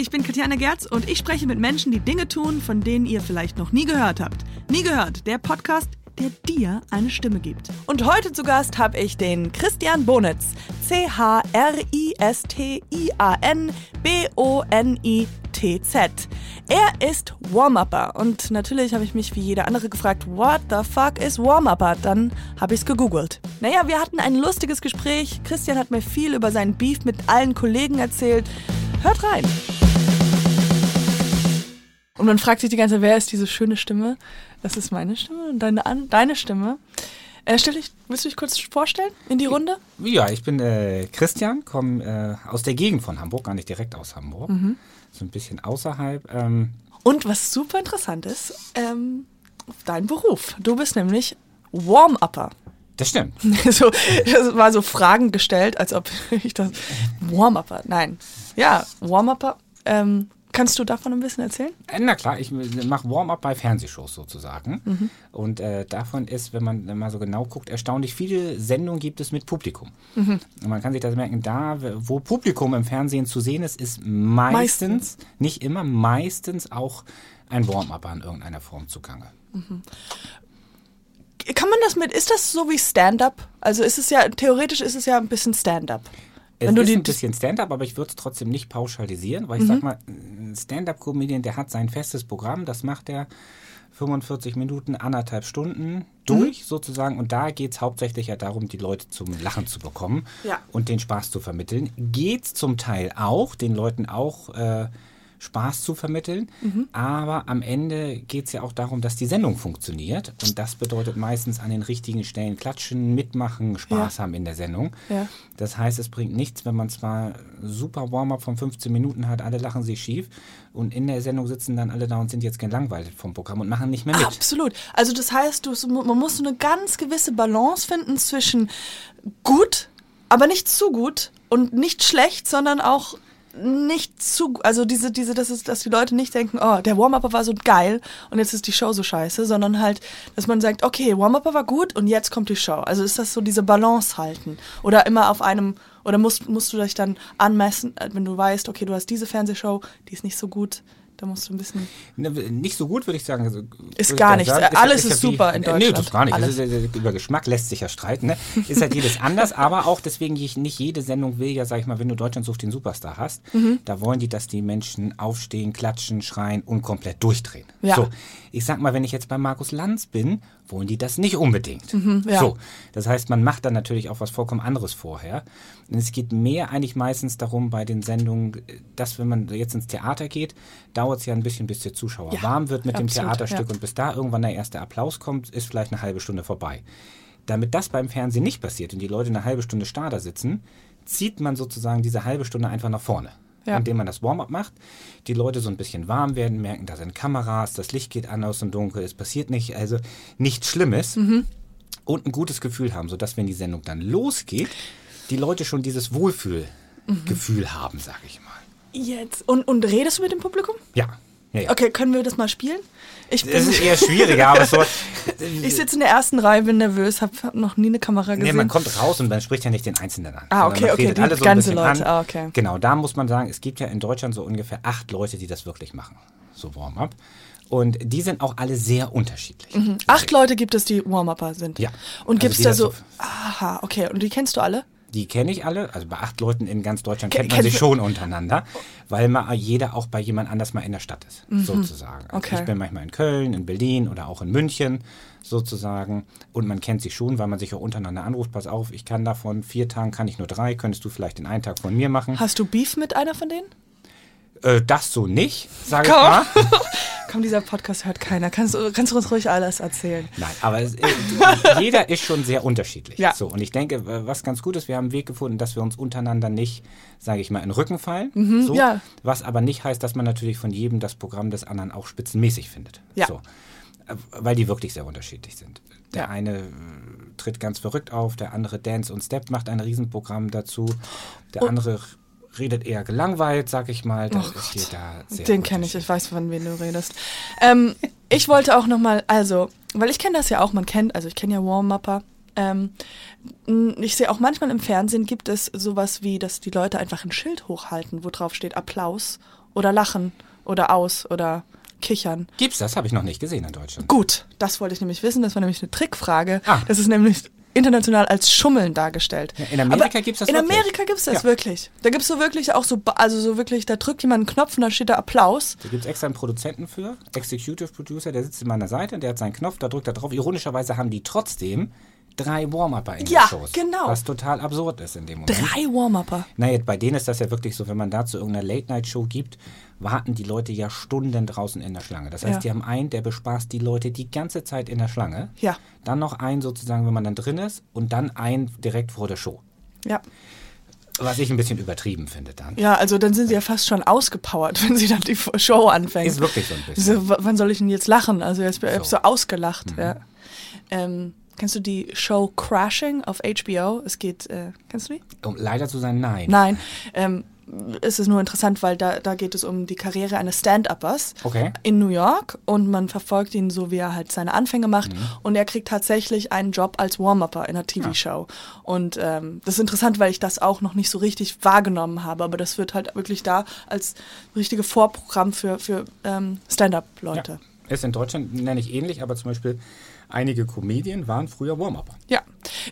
ich bin Katjana Gerz und ich spreche mit Menschen, die Dinge tun, von denen ihr vielleicht noch nie gehört habt. Nie gehört, der Podcast, der dir eine Stimme gibt. Und heute zu Gast habe ich den Christian Bonitz. C-H-R-I-S-T-I-A-N-B-O-N-I-T-Z. Er ist Warm-Upper und natürlich habe ich mich wie jeder andere gefragt, what the fuck is Warm-Upper? Dann habe ich es gegoogelt. Naja, wir hatten ein lustiges Gespräch. Christian hat mir viel über seinen Beef mit allen Kollegen erzählt. Hört rein. Und man fragt sich die ganze Zeit, wer ist diese schöne Stimme? Das ist meine Stimme und deine, deine Stimme. Äh, stell dich, willst du dich kurz vorstellen in die Runde? Ja, ich bin äh, Christian, komme äh, aus der Gegend von Hamburg, gar nicht direkt aus Hamburg. Mhm. So ein bisschen außerhalb. Ähm. Und was super interessant ist, ähm, dein Beruf. Du bist nämlich Warm-Upper. Das stimmt. so, das war so Fragen gestellt, als ob ich das Warm-Upper. Nein. Ja, Warm-Upper. Ähm, kannst du davon ein bisschen erzählen? Äh, na klar, ich mache Warm-up bei Fernsehshows sozusagen. Mhm. Und äh, davon ist, wenn man mal so genau guckt, erstaunlich viele Sendungen gibt es mit Publikum. Mhm. Und man kann sich das merken, da, wo Publikum im Fernsehen zu sehen ist, ist meistens, meistens. nicht immer, meistens auch ein Warm-up in irgendeiner Form zugange. Mhm kann man das mit, ist das so wie Stand-up? Also ist es ja, theoretisch ist es ja ein bisschen Stand-up. Es Wenn ist ein bisschen Stand-up, aber ich würde es trotzdem nicht pauschalisieren, weil ich mhm. sag mal, ein Stand-up-Comedian, der hat sein festes Programm, das macht er 45 Minuten, anderthalb Stunden durch mhm. sozusagen. Und da geht es hauptsächlich ja darum, die Leute zum Lachen zu bekommen ja. und den Spaß zu vermitteln. Geht es zum Teil auch, den Leuten auch äh, Spaß zu vermitteln. Mhm. Aber am Ende geht es ja auch darum, dass die Sendung funktioniert. Und das bedeutet meistens an den richtigen Stellen klatschen, mitmachen, Spaß ja. haben in der Sendung. Ja. Das heißt, es bringt nichts, wenn man zwar super Warm-up von 15 Minuten hat, alle lachen sich schief und in der Sendung sitzen dann alle da und sind jetzt gelangweilt vom Programm und machen nicht mehr mit. Absolut. Also das heißt, du, man muss so eine ganz gewisse Balance finden zwischen gut, aber nicht zu gut und nicht schlecht, sondern auch nicht zu, also diese, diese, das ist, dass die Leute nicht denken, oh, der Warm-Upper war so geil und jetzt ist die Show so scheiße, sondern halt, dass man sagt, okay, Warm-Upper war gut und jetzt kommt die Show. Also ist das so diese Balance halten oder immer auf einem, oder musst, musst du dich dann anmessen, äh, wenn du weißt, okay, du hast diese Fernsehshow, die ist nicht so gut, da musst du ein bisschen. Ne, nicht so gut, würde ich sagen. Also, ist gar nichts. Alles ist, ist, super wie, in Deutschland. Nee, das gar nicht. Ist, über Geschmack lässt sich ja streiten. Ne? Ist halt jedes anders, aber auch deswegen nicht jede Sendung will ja, sag ich mal, wenn du Deutschland sucht den Superstar hast, mhm. da wollen die, dass die Menschen aufstehen, klatschen, schreien und komplett durchdrehen. Ja. So, ich sag mal, wenn ich jetzt bei Markus Lanz bin, wollen die das nicht unbedingt. Mhm, ja. So, das heißt, man macht dann natürlich auch was vollkommen anderes vorher. Und es geht mehr eigentlich meistens darum bei den Sendungen, dass wenn man jetzt ins Theater geht, dauert es ja ein bisschen, bis der Zuschauer ja, warm wird mit absolut, dem Theaterstück ja. und bis da irgendwann der erste Applaus kommt, ist vielleicht eine halbe Stunde vorbei. Damit das beim Fernsehen nicht passiert und die Leute eine halbe Stunde starr da sitzen, zieht man sozusagen diese halbe Stunde einfach nach vorne. Ja. indem man das Warm-up macht, die Leute so ein bisschen warm werden, merken, da sind Kameras, das Licht geht an aus dem Dunkel, es passiert nicht, also nichts Schlimmes mhm. und ein gutes Gefühl haben, sodass wenn die Sendung dann losgeht, die Leute schon dieses Wohlfühlgefühl mhm. haben, sag ich mal. Jetzt. Und, und redest du mit dem Publikum? Ja. Ja. Okay, können wir das mal spielen? Ich bin, das ist eher schwieriger, aber so. ich sitze in der ersten Reihe, bin nervös, habe noch nie eine Kamera gesehen. Nee, man kommt raus und man spricht ja nicht den Einzelnen an. Ah, okay, okay, die alle so ganze Leute. Ah, okay. Genau, da muss man sagen, es gibt ja in Deutschland so ungefähr acht Leute, die das wirklich machen. So Warm-up. Und die sind auch alle sehr unterschiedlich. Mhm. Acht Leute gibt es, die Warm-Upper sind. Ja. Und also gibt es da so. Aha, okay. Und die kennst du alle? Die kenne ich alle. Also bei acht Leuten in ganz Deutschland kennt man sich schon untereinander, weil man jeder auch bei jemand anders mal in der Stadt ist, mhm. sozusagen. Also okay. Ich bin manchmal in Köln, in Berlin oder auch in München sozusagen und man kennt sich schon, weil man sich auch untereinander anruft. Pass auf, ich kann davon vier Tagen kann ich nur drei. Könntest du vielleicht den einen Tag von mir machen? Hast du Beef mit einer von denen? Äh, das so nicht, sage ich mal. Komm, dieser Podcast hört keiner. Kannst, kannst du uns ruhig alles erzählen? Nein, aber es, äh, jeder ist schon sehr unterschiedlich. Ja. So, und ich denke, was ganz gut ist, wir haben einen Weg gefunden, dass wir uns untereinander nicht, sage ich mal, in den Rücken fallen. Mhm, so, ja. Was aber nicht heißt, dass man natürlich von jedem das Programm des anderen auch spitzenmäßig findet. Ja. So, äh, weil die wirklich sehr unterschiedlich sind. Der ja. eine tritt ganz verrückt auf, der andere Dance und Step macht ein Riesenprogramm dazu, der und andere redet eher gelangweilt, sag ich mal. Da oh steht da sehr Den kenne ich, ich weiß, von wem du redest. Ähm, ich wollte auch nochmal, also, weil ich kenne das ja auch, man kennt, also ich kenne ja Warm-Upper. Ähm, ich sehe auch manchmal im Fernsehen gibt es sowas wie, dass die Leute einfach ein Schild hochhalten, wo drauf steht Applaus oder lachen oder aus oder kichern. Gibt's das? Habe ich noch nicht gesehen in Deutschland. Gut, das wollte ich nämlich wissen. Das war nämlich eine Trickfrage. Ah. Das ist nämlich international als Schummeln dargestellt. Ja, in Amerika Aber gibt's das In wirklich? Amerika gibt's das Ja. wirklich. Da gibt's so wirklich auch so, also so wirklich, da drückt jemand einen Knopf und da steht da Applaus. Da gibt es extra einen Produzenten für, Executive Producer, der sitzt in meiner Seite, der hat seinen Knopf, da drückt er drauf. Ironischerweise haben die trotzdem drei Warm-Upper in Ja, den Shows. genau. Was total absurd ist in dem Moment. Drei Warm-Upper. Naja, bei denen ist das ja wirklich so, wenn man dazu irgendeine Late-Night-Show gibt, warten die Leute ja Stunden draußen in der Schlange. Das heißt, Ja. die haben einen, der bespaßt die Leute die ganze Zeit in der Schlange. Ja. Dann noch einen sozusagen, wenn man dann drin ist und dann einen direkt vor der Show. Ja. Was ich ein bisschen übertrieben finde dann. Ja, also dann sind sie ja fast schon ausgepowert, wenn sie dann die Show anfängt. Ist wirklich so ein bisschen. So, wann soll ich denn jetzt lachen? Also jetzt ich hab So. so ausgelacht. Ja. Ähm, kennst du die Show Crashing auf HBO? Es geht, äh, kennst du die? Um leider zu sein, nein. Nein. Ähm, es ist nur interessant, weil da, da geht es um die Karriere eines Stand-Uppers Okay. in New York und man verfolgt ihn so, wie er halt seine Anfänge macht und er kriegt tatsächlich einen Job als Warm-Upper in einer TV-Show. Und ähm, das ist interessant, weil ich das auch noch nicht so richtig wahrgenommen habe, aber das wird halt wirklich da als richtige Vorprogramm für, für ähm, Stand-Up-Leute. Ja. Ist in Deutschland, nenne ich ähnlich, aber zum Beispiel einige Comedien waren früher Warm-Upper. Ja.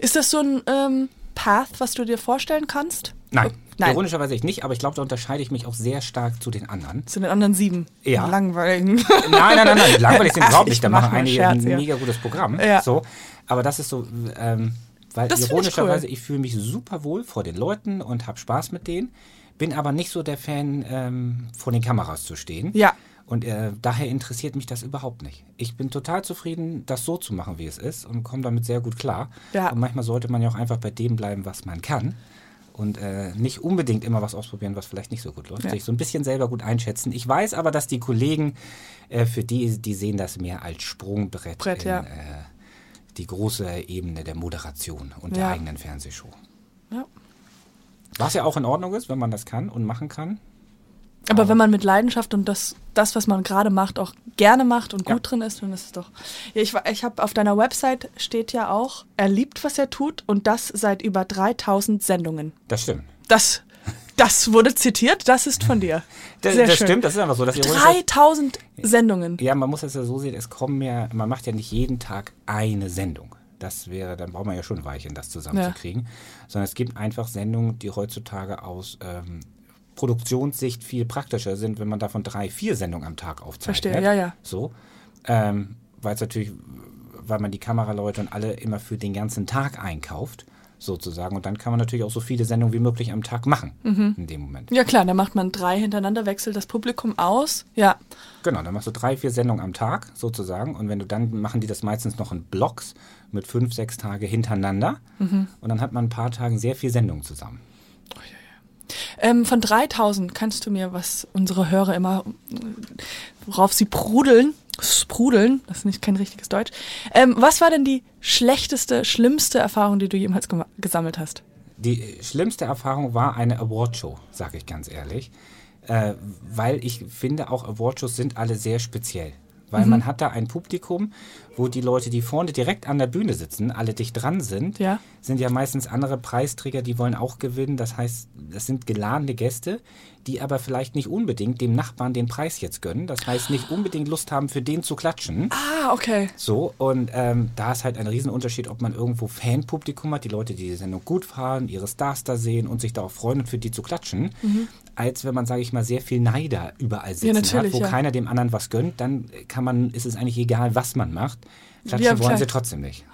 Ist das so ein ähm, Path, was du dir vorstellen kannst? Nein. Nein. Ironischerweise ich nicht, aber ich glaube, da unterscheide ich mich auch sehr stark zu den anderen. Zu den anderen sieben. Ja. Langweiligen. Nein, nein, nein, nein, langweilig sind überhaupt ich nicht. Da mach machen einige Scherz, ein ja. mega gutes Programm. Ja. So. Aber das ist so, ähm, weil Das find ich ironischerweise, cool. ich fühle mich super wohl vor den Leuten und habe Spaß mit denen, bin aber nicht so der Fan, ähm, vor den Kameras zu stehen. Ja. Und äh, daher interessiert mich das überhaupt nicht. Ich bin total zufrieden, das so zu machen, wie es ist und komme damit sehr gut klar. Ja. Und manchmal sollte man ja auch einfach bei dem bleiben, was man kann. Und äh, nicht unbedingt immer was ausprobieren, was vielleicht nicht so gut läuft. Ja. Sich so ein bisschen selber gut einschätzen. Ich weiß aber, dass die Kollegen, äh, für die, die sehen das mehr als Sprungbrett Brett, in ja. äh, die große Ebene der Moderation und der eigenen Fernsehshow. Ja. Was ja auch in Ordnung ist, wenn man das kann und machen kann. Aber wenn man mit Leidenschaft und das, das was man gerade macht, auch gerne macht und Ja. gut drin ist, dann ist es doch. Ja, ich, ich habe auf deiner Website steht ja auch, er liebt, was er tut und das seit über 3000 Sendungen. Das stimmt. Das, das wurde zitiert, das ist von dir. Das, das stimmt, das ist einfach so. Das ist- 3000 Sendungen. Ja, man muss es ja so sehen, es kommen ja, man macht ja nicht jeden Tag eine Sendung. Das wäre, dann braucht man ja schon ein Weilchen, das zusammenzukriegen. Sondern es gibt einfach Sendungen, die heutzutage aus ähm, Produktionssicht viel praktischer sind, wenn man davon drei, vier Sendungen am Tag aufzeichnet. Verstehe, ja, ja. So. Ähm, weil es natürlich, weil man die Kameraleute und alle immer für den ganzen Tag einkauft, sozusagen. Und dann kann man natürlich auch so viele Sendungen wie möglich am Tag machen, Mhm. in dem Moment. Ja klar, da macht man drei hintereinander, wechselt das Publikum aus. Ja, Genau, dann machst du drei, vier Sendungen am Tag sozusagen. Und wenn du dann machen die das meistens noch in Blocks mit fünf, sechs Tage hintereinander. Mhm. Und dann hat man ein paar Tagen sehr viel Sendungen zusammen. Ähm, von 3000 kannst du mir, was unsere Hörer immer, worauf sie prudeln, sprudeln, das ist nicht kein richtiges Deutsch. Ähm, was war denn die schlechteste, schlimmste Erfahrung, die du jemals gesammelt hast? Die schlimmste Erfahrung war eine Awardshow, sage ich ganz ehrlich. Äh, weil ich finde, auch Awardshows sind alle sehr speziell. Weil Mhm. man hat da ein Publikum, wo die Leute, die vorne direkt an der Bühne sitzen, alle dicht dran sind, Ja. sind ja meistens andere Preisträger, die wollen auch gewinnen. Das heißt, das sind geladene Gäste, die aber vielleicht nicht unbedingt dem Nachbarn den Preis jetzt gönnen. Das heißt, nicht unbedingt Lust haben, für den zu klatschen. Ah, okay. So, und ähm, da ist halt ein Riesenunterschied, ob man irgendwo Fanpublikum hat, die Leute, die die Sendung gut fahren, ihre Stars da sehen und sich darauf freuen und für die zu klatschen, als wenn man, sage ich mal, sehr viel Neider überall sitzen hat, natürlich, wo ja. keiner dem anderen was gönnt, dann kann man, ist es eigentlich egal, was man macht. Klatschen Ja, wollen klar. sie trotzdem nicht.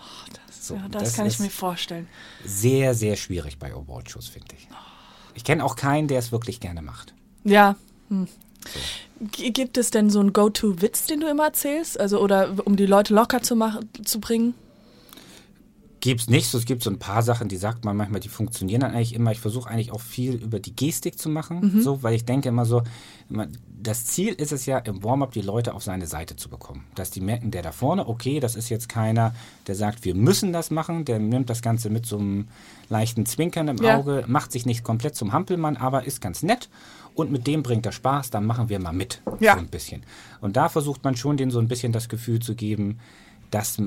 So, ja, das, das kann ich mir vorstellen. Sehr, sehr schwierig bei Awardshows, finde ich. Ich kenne auch keinen, der es wirklich gerne macht. Ja. Hm. G- Gibt es denn so einen Go-To-Witz, den du immer erzählst? Also, oder um die Leute locker zu, machen, zu bringen? Gibt's nicht. So, es gibt so ein paar Sachen, die sagt man manchmal, die funktionieren dann eigentlich immer. Ich versuche eigentlich auch viel über die Gestik zu machen, so, weil ich denke immer so, das Ziel ist es ja im Warm-up die Leute auf seine Seite zu bekommen, dass die merken, der da vorne, okay, das ist jetzt keiner, der sagt, wir müssen das machen, der nimmt das Ganze mit so einem leichten Zwinkern im Ja. Auge, macht sich nicht komplett zum Hampelmann, aber ist ganz nett und mit dem bringt er Spaß, dann machen wir mal mit, Ja. so ein bisschen. Und da versucht man schon, denen so ein bisschen das Gefühl zu geben, dass äh,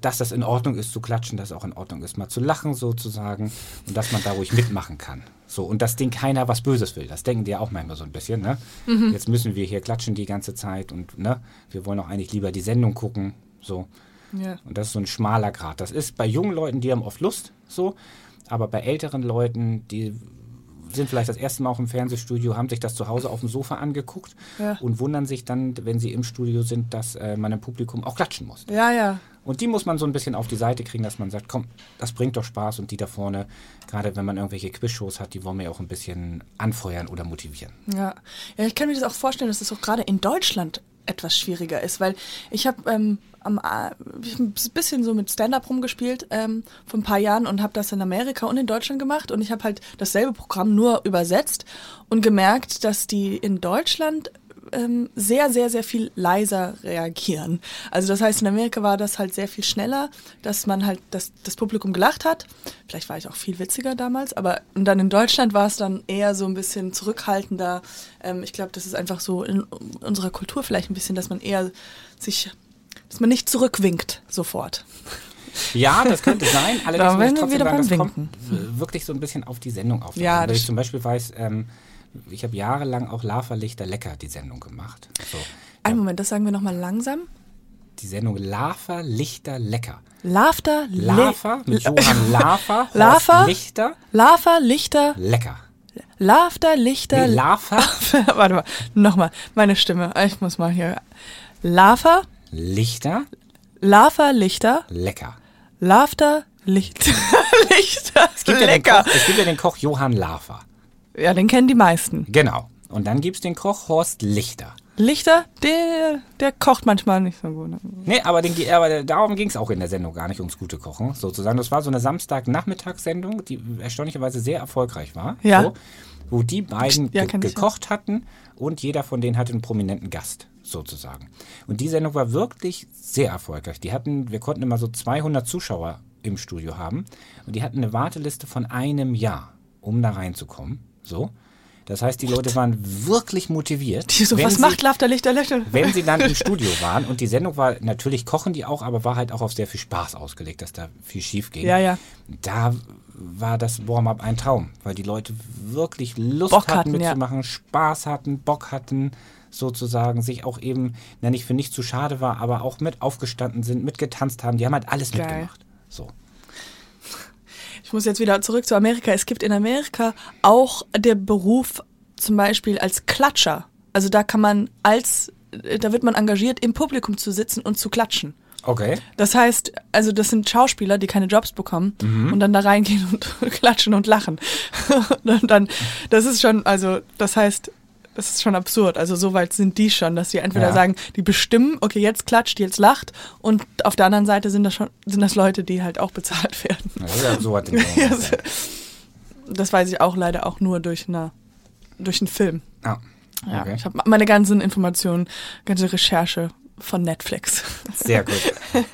dass das in Ordnung ist zu klatschen, dass auch in Ordnung ist, mal zu lachen sozusagen und dass man da ruhig mitmachen kann. So, und dass denen keiner was Böses will. Das denken die ja auch manchmal so ein bisschen, ne? Mhm. Jetzt müssen wir hier klatschen die ganze Zeit und ne, wir wollen auch eigentlich lieber die Sendung gucken. So. Ja. Und das ist so ein schmaler Grad. Das ist bei jungen Leuten, die haben oft Lust, so, aber bei älteren Leuten, die sind vielleicht das erste Mal auch im Fernsehstudio, haben sich das zu Hause auf dem Sofa angeguckt Ja. und wundern sich dann, wenn sie im Studio sind, dass äh, man im Publikum auch klatschen muss. Ja, ja. Und die muss man so ein bisschen auf die Seite kriegen, dass man sagt, komm, das bringt doch Spaß und die da vorne, gerade wenn man irgendwelche Quizshows hat, die wollen wir auch ein bisschen anfeuern oder motivieren. Ja. ja, ich kann mir das auch vorstellen, dass das auch gerade in Deutschland etwas schwieriger ist, weil ich habe ähm, am, A- ich ein bisschen so mit Stand-up rumgespielt ähm, vor ein paar Jahren und habe das in Amerika und in Deutschland gemacht und ich habe halt dasselbe Programm nur übersetzt und gemerkt, dass die in Deutschland ähm, sehr, sehr, sehr viel leiser reagieren. Also das heißt, in Amerika war das halt sehr viel schneller, dass man halt das, das Publikum gelacht hat. Vielleicht war ich auch viel witziger damals, aber und dann in Deutschland war es dann eher so ein bisschen zurückhaltender. Ähm, ich glaube, das ist einfach so in unserer Kultur vielleicht ein bisschen, dass man eher sich, dass man nicht zurückwinkt sofort. Ja, das könnte sein. Da Allerdings wären ich wir trotzdem wieder sagen, das beim kommt äh, wirklich so ein bisschen auf die Sendung auf. Ja, Weil das ich zum Beispiel weiß, ähm, ich habe jahrelang auch Lava Lichter Lecker die Sendung gemacht. So, Einen Moment, das sagen wir nochmal langsam. die Sendung Lava Lichter Lecker. Laughter, Lava mit Johann Lava, Lava? Lichter Lava, Lichter, Lecker. Laughter, Lichter, Nee, Lava Warte mal, nochmal, meine Stimme. Ich muss mal hier. Lava, Lichter Lava, Lichter, Lecker. Laughter, Licht, Lichter, Es gibt, ja den lecker. Koch, es gibt ja den Koch Johann Lava. Ja, den kennen die meisten. Genau. Und dann gibt es den Koch Horst Lichter. Lichter, der, der kocht manchmal nicht so gut. Nee, aber, den, aber darum ging es auch in der Sendung gar nicht ums gute Kochen, sozusagen. Das war so eine Samstagnachmittagssendung, die erstaunlicherweise sehr erfolgreich war. Ja. So, wo die beiden Ja, ge ich, ja. gekocht hatten und jeder von denen hatte einen prominenten Gast, sozusagen. Und die Sendung war wirklich sehr erfolgreich. Die hatten, wir konnten immer so 200 Zuschauer im Studio haben und die hatten eine Warteliste von einem Jahr, um da reinzukommen. So. Das heißt, die Leute waren wirklich motiviert. Die so, wenn was sie- macht Laughter, Lichter, Lichter? wenn sie dann im Studio waren und die Sendung war, natürlich kochen die auch, aber war halt auch auf sehr viel Spaß ausgelegt, dass da viel schief ging. Ja, ja. Da war das Warm-up ein Traum, weil die Leute wirklich Lust Bock hatten, hatten, ja. mitzumachen, Spaß hatten, Bock hatten, sozusagen, sich auch eben, na nicht für nicht zu schade war, aber auch mit aufgestanden sind, mitgetanzt haben. Die haben halt alles Geil. mitgemacht. So. Ich muss jetzt wieder zurück zu Amerika. Es gibt in Amerika auch der Beruf zum Beispiel als Klatscher. Also da kann man als, da wird man engagiert, im Publikum zu sitzen und zu klatschen. Okay. Das heißt, also das sind Schauspieler, die keine Jobs bekommen Mhm. und dann da reingehen und klatschen und lachen. und dann, das ist schon, also das heißt, das ist schon absurd. Also so weit sind die schon, dass sie entweder Ja. sagen, die bestimmen, okay, jetzt klatscht, jetzt lacht und auf der anderen Seite sind das schon, sind das Leute, die halt auch bezahlt werden. Ja, so hat den Ja, so- Das weiß ich auch leider auch nur durch eine, durch einen Film. ah, Ja, okay. ich habe meine ganzen Informationen, ganze Recherche von Netflix. Sehr gut.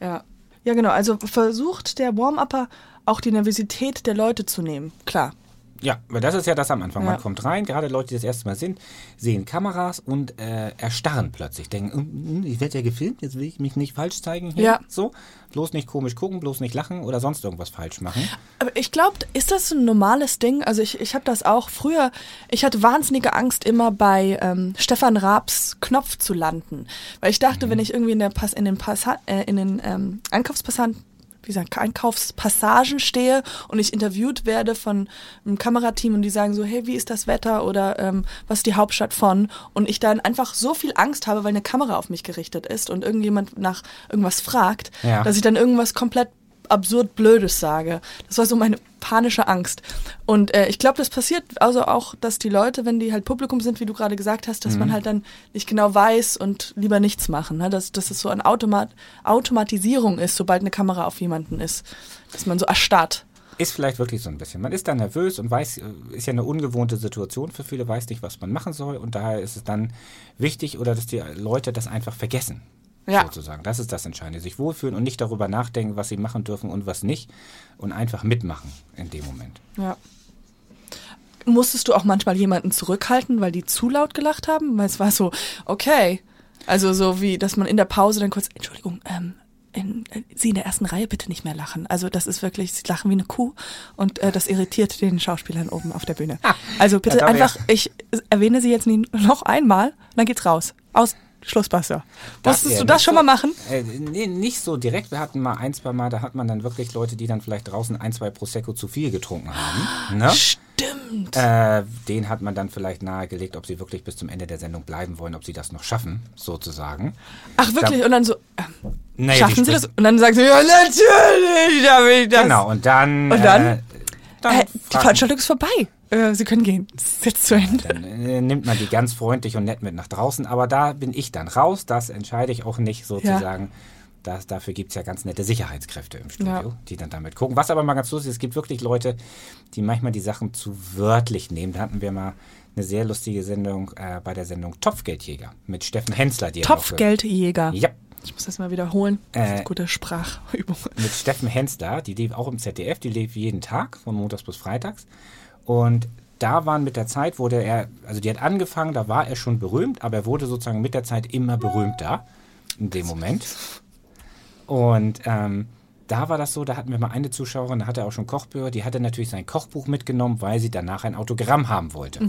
Ja. Ja, genau. Also versucht der Warm-Upper auch die Nervosität der Leute zu nehmen. Klar. Ja, weil das ist ja das am Anfang. Ja. Man kommt rein, gerade Leute, die das erste Mal sind, sehen Kameras und äh, erstarren plötzlich. Denken, "Mm, mm, ich werde ja gefilmt, jetzt will ich mich nicht falsch zeigen hier. Ja. So, bloß nicht komisch gucken, bloß nicht lachen oder sonst irgendwas falsch machen. Aber ich glaube, ist das ein normales Ding? Also ich, ich habe das auch früher, ich hatte wahnsinnige Angst, immer bei ähm, Stefan Raabs Knopf zu landen. Weil ich dachte, wenn ich irgendwie in, der Pass, in den, Passa äh, in den ähm, Einkaufspassagen wie gesagt, Einkaufspassagen stehe und ich interviewt werde von einem Kamerateam und die sagen so, hey, wie ist das Wetter oder ähm, was ist die Hauptstadt von? Und ich dann einfach so viel Angst habe, weil eine Kamera auf mich gerichtet ist und irgendjemand nach irgendwas fragt, Ja. dass ich dann irgendwas komplett absurd Blödes sage. Das war so meine panische Angst. Und äh, ich glaube, das passiert also auch, dass die Leute, wenn die halt Publikum sind, wie du gerade gesagt hast, dass Mhm. man halt dann nicht genau weiß und lieber nichts machen. Ne? Dass, dass es so eine Automat Automatisierung ist, sobald eine Kamera auf jemanden ist. Dass man so erstarrt. Ist vielleicht wirklich so ein bisschen. Man ist dann nervös und weiß, äh, ist ja eine ungewohnte Situation für viele, weiß nicht, was man machen soll und daher ist es dann wichtig oder dass die Leute das einfach vergessen. Ja. Sozusagen. Das ist das Entscheidende. Sich wohlfühlen und nicht darüber nachdenken, was sie machen dürfen und was nicht und einfach mitmachen in dem Moment. Ja. Musstest du auch manchmal jemanden zurückhalten, weil die zu laut gelacht haben? Weil es war so, okay. Also so wie, dass man in der Pause dann kurz, Entschuldigung, ähm, in, äh, Sie in der ersten Reihe bitte nicht mehr lachen. Also das ist wirklich, Sie lachen wie eine Kuh und äh, das irritiert den Schauspielern oben auf der Bühne. Also bitte einfach, ich erwähne Sie jetzt nie, noch einmal, dann geht's raus. Aus Schlussbasser. Musstest wär du das schon so- mal machen? Äh, nee, nicht so direkt. Wir hatten mal ein, zwei Mal, da hat man dann wirklich Leute, die dann vielleicht draußen ein, zwei Prosecco zu viel getrunken haben. Ne? Stimmt. Äh, den hat man dann vielleicht nahegelegt, ob sie wirklich bis zum Ende der Sendung bleiben wollen, ob sie das noch schaffen, sozusagen. Ach wirklich? Und dann so, äh, Naja, schaffen Sie das? Und dann sagt sie, ja natürlich, da will ich das. Genau, und dann. Und dann? Dann Äh, die Veranstaltung ist vorbei. Äh, Sie können gehen. Es ist jetzt zu Ende. Dann äh, nimmt man die ganz freundlich und nett mit nach draußen. Aber da bin ich dann raus. Das entscheide ich auch nicht sozusagen. Das, dafür gibt es ja ganz nette Sicherheitskräfte im Studio, Ja. die dann damit gucken. Was aber mal ganz lustig ist, es gibt wirklich Leute, die manchmal die Sachen zu wörtlich nehmen. Da hatten wir mal eine sehr lustige Sendung äh, bei der Sendung Topfgeldjäger mit Steffen Hensler. Die Topfgeldjäger. Ja, Ich muss das mal wiederholen. Das ist Äh, eine gute Sprachübung. mit Steffen Hensler, die lief auch im ZDF, die lief jeden Tag, von montags bis freitags. Und da waren mit der Zeit, wurde er, also die hat angefangen, da war er schon berühmt, aber er wurde sozusagen mit der Zeit immer berühmter in dem Moment. Und ähm, da war das so, da hatten wir mal eine Zuschauerin, da hatte er auch schon Kochbücher, die hatte natürlich sein Kochbuch mitgenommen, weil sie danach ein Autogramm haben wollte.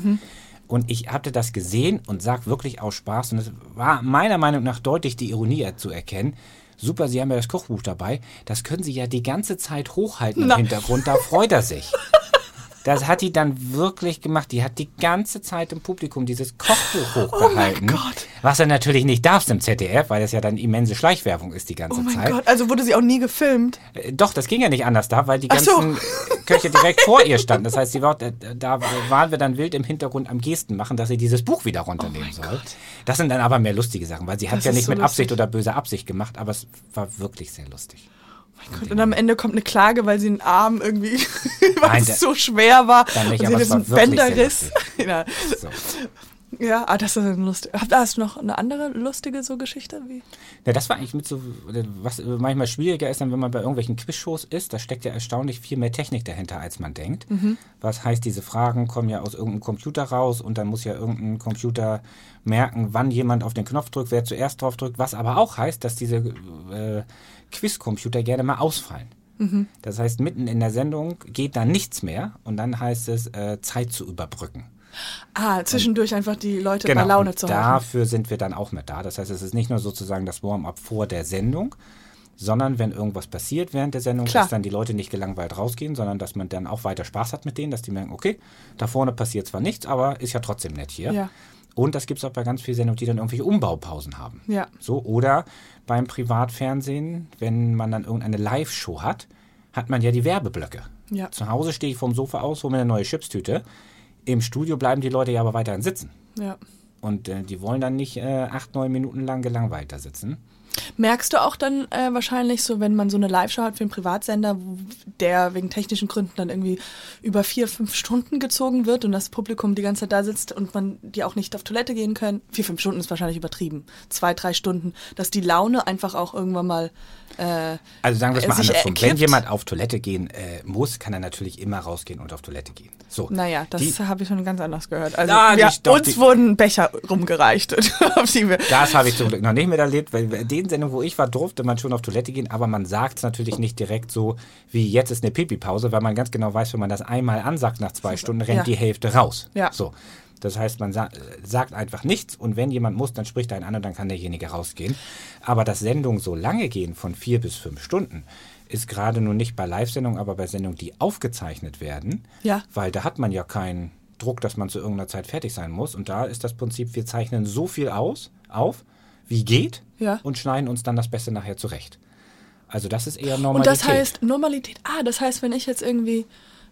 Und ich hatte das gesehen und sag wirklich aus Spaß, und es war meiner Meinung nach deutlich die Ironie zu erkennen. Super, Sie haben ja das Kochbuch dabei. Das können Sie ja die ganze Zeit hochhalten im Na. Hintergrund, da freut er sich. Das hat die dann wirklich gemacht. Die hat die ganze Zeit im Publikum dieses Kochbuch hochgehalten. Oh Gott. Was er natürlich nicht darf im ZDF, weil das ja dann immense Schleichwerbung ist die ganze Oh mein Zeit. Gott, also wurde sie auch nie gefilmt. Äh, Doch, das ging ja nicht anders da, weil die Ach so. Köche direkt vor ihr standen. Das heißt, sie war, da, da waren wir dann wild im Hintergrund am Gesten machen, dass sie dieses Buch wieder runternehmen soll. Das sind dann aber mehr lustige Sachen, weil sie hat Das ja nicht so mit Absicht lustig. oder böser Absicht gemacht, aber es war wirklich sehr lustig. Oh Gott, und am Ende kommt eine Klage, weil sie einen Arm irgendwie, weil Nein, es so schwer war. Dann nicht, und sie aber es war Bänderriss. ja. So. Ja, ah, das ist lustig. Hast du noch eine andere lustige so Geschichte? Wie? Ja, das war eigentlich mit so, was manchmal schwieriger ist, dann, wenn man bei irgendwelchen Quizshows ist, da steckt ja erstaunlich viel mehr Technik dahinter, als man denkt. Was heißt, diese Fragen kommen ja aus irgendeinem Computer raus und dann muss ja irgendein Computer merken, wann jemand auf den Knopf drückt, wer zuerst drauf drückt, was aber auch heißt, dass diese äh, Quizcomputer gerne mal ausfallen. Das heißt, mitten in der Sendung geht dann nichts mehr und dann heißt es, äh, Zeit zu überbrücken. Ah, zwischendurch einfach die Leute Genau, bei Laune zu halten. dafür sind wir dann auch mit da. Das heißt, es ist nicht nur sozusagen das Warm-up vor der Sendung, sondern wenn irgendwas passiert während der Sendung, Klar. dass dann die Leute nicht gelangweilt rausgehen, sondern dass man dann auch weiter Spaß hat mit denen, dass die merken, okay, da vorne passiert zwar nichts, aber ist ja trotzdem nett hier. Ja. Und das gibt es auch bei ganz vielen Sendungen, die dann irgendwelche Umbaupausen haben. Ja. So, oder beim Privatfernsehen, wenn man dann irgendeine Live-Show hat, hat man ja die Werbeblöcke. Ja. Zu Hause stehe ich vom Sofa aus, hole mir eine neue Chipstüte. Im Studio bleiben die Leute ja aber weiterhin sitzen. Ja. Und äh, die wollen dann nicht äh, acht, neun Minuten lang gelangweilt da sitzen. Merkst du auch dann äh, wahrscheinlich so, wenn man so eine Live-Show hat für einen Privatsender, der wegen technischen Gründen dann irgendwie über vier, fünf Stunden gezogen wird und das Publikum die ganze Zeit da sitzt und man die auch nicht auf Toilette gehen können. Vier, fünf Stunden ist wahrscheinlich übertrieben. Zwei, drei Stunden, dass die Laune einfach auch irgendwann mal äh, Also sagen wir es mal andersrum. Wenn jemand auf Toilette gehen äh, muss, kann er natürlich immer rausgehen und auf Toilette gehen. So. Naja, das habe ich schon ganz anders gehört. Also Na, wir, doch, uns die- wurden Becher rumgereicht. das habe ich zum Glück noch nicht miterlebt, weil in den Sendungen, wo ich war, durfte man schon auf Toilette gehen, aber man sagt es natürlich nicht direkt so, wie jetzt ist eine Pipi-Pause, weil man ganz genau weiß, wenn man das einmal ansagt nach zwei Stunden, rennt Ja. die Hälfte raus. Ja. So. Das heißt, man sa sagt einfach nichts und wenn jemand muss, dann spricht einen an und dann kann derjenige rausgehen. Aber dass Sendungen so lange gehen, von vier bis fünf Stunden, ist gerade nur nicht bei Live-Sendungen, aber bei Sendungen, die aufgezeichnet werden, Ja. weil da hat man ja keinen Druck, dass man zu irgendeiner Zeit fertig sein muss. Und da ist das Prinzip, wir zeichnen so viel aus, auf, wie geht Ja. und schneiden uns dann das Beste nachher zurecht. Also das ist eher Und Normalität. das heißt, Normalität, ah, das heißt, wenn ich jetzt irgendwie